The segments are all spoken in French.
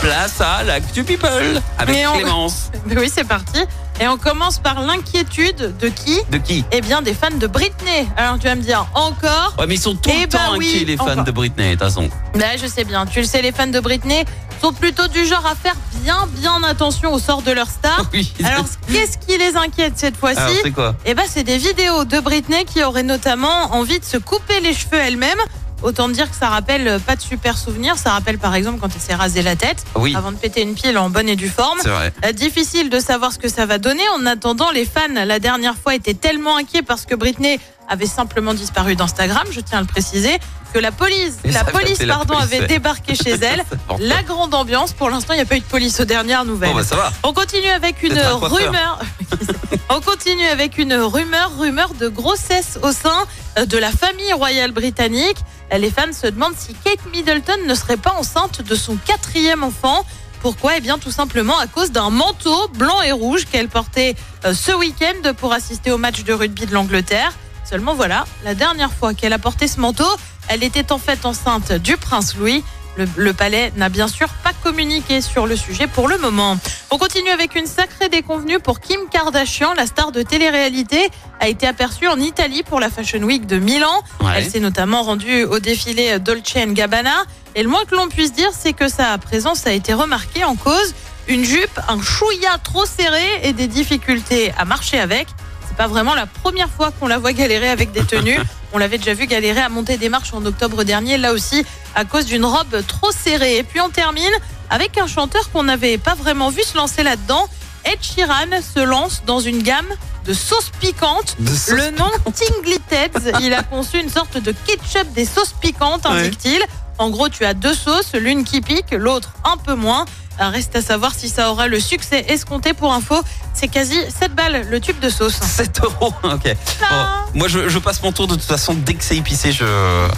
Place à l'actu people avec on- Clémence. Ben Oui, c'est parti. Et on commence par l'inquiétude de qui? De qui? Eh bien, des fans de Britney. Alors, tu vas me dire, encore? Ouais, mais ils sont tout Eh le ben temps oui, inquiets, les fans de Britney, de toute façon. Là, je sais bien. Tu le sais, les fans de Britney sont plutôt du genre à faire bien, bien attention au sort de leur star. Oui. Alors, qu'est-ce qui les inquiète cette fois-ci? Alors, c'est quoi? Eh ben, c'est des vidéos de Britney qui auraient notamment envie de se couper les cheveux elle-même. Autant dire que ça rappelle euh, pas de super souvenirs. Ça rappelle par exemple quand elle s'est rasé la tête Oui, avant de péter une pile en bonne et due forme. vrai. Euh, Difficile de savoir ce que ça va donner. En attendant, les fans, la dernière fois, étaient tellement inquiets parce que Britney avait simplement disparu d'Instagram, je tiens à le préciser, que la police, la police, la pardon, police, avait débarqué chez elle. La grande ambiance. Pour l'instant, il n'y a pas eu de police aux dernières nouvelles. bah ça va. On continue avec une un rumeur. On continue avec une rumeur, rumeur de grossesse au sein de la famille royale britannique. Les fans se demandent si Kate Middleton ne serait pas enceinte de son quatrième enfant. Pourquoi? Eh bien, tout simplement à cause d'un manteau blanc et rouge qu'elle portait euh, ce week-end pour assister au match de rugby de l'Angleterre. Seulement voilà, la dernière fois qu'elle a porté ce manteau, elle était en fait enceinte du prince Louis. Le, le palais n'a bien sûr pas communiqué sur le sujet pour le moment. On continue avec une sacrée déconvenue pour Kim Kardashian, la star de télé-réalité, a été aperçue en Italie pour la Fashion Week de Milan. Ouais. Elle s'est notamment rendue au défilé Dolce Gabbana. Et le moins que l'on puisse dire, c'est que sa présence a été remarquée en cause. Une jupe, un chouïa trop serré et des difficultés à marcher avec. C'est pas vraiment la première fois qu'on la voit galérer avec des tenues. On l'avait déjà vu galérer à monter des marches en octobre dernier, là aussi à cause d'une robe trop serrée. Et puis on termine avec un chanteur qu'on n'avait pas vraiment vu se lancer là-dedans. Ed Sheeran se lance dans une gamme de sauces piquantes. De sauce Le nom Tingly Teds, il a conçu une sorte de ketchup des sauces piquantes, Ouais. indique-t-il. En gros, tu as deux sauces, l'une qui pique, l'autre un peu moins. Euh, Reste à savoir si ça aura le succès escompté pour info. C'est quasi 7 balles le tube de sauce. 7 euros, ok. Ah. Bon, moi, je, je passe mon tour de toute façon. Dès que c'est épicé, je,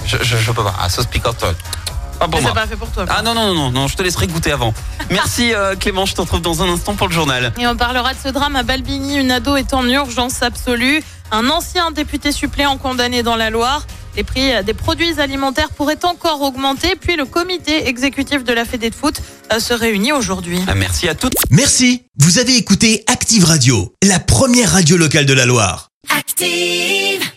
je, je, je peux pas. Ah, sauce piquante, euh, pas pour moi. c'est pas fait pour toi. Ah non, non, non, non, non, je te laisserai goûter avant. Merci euh, Clément, je te retrouve dans un instant pour le journal. Et on parlera de ce drame à Balbigny. Une ado est en urgence absolue. Un ancien député suppléant condamné dans la Loire. Les prix des produits alimentaires pourraient encore augmenter. Puis le comité exécutif de la Fédé de foot euh, se réunit aujourd'hui. Ah, Merci à toutes. Merci, vous avez écouté Active Radio, la première radio locale de la Loire. Active.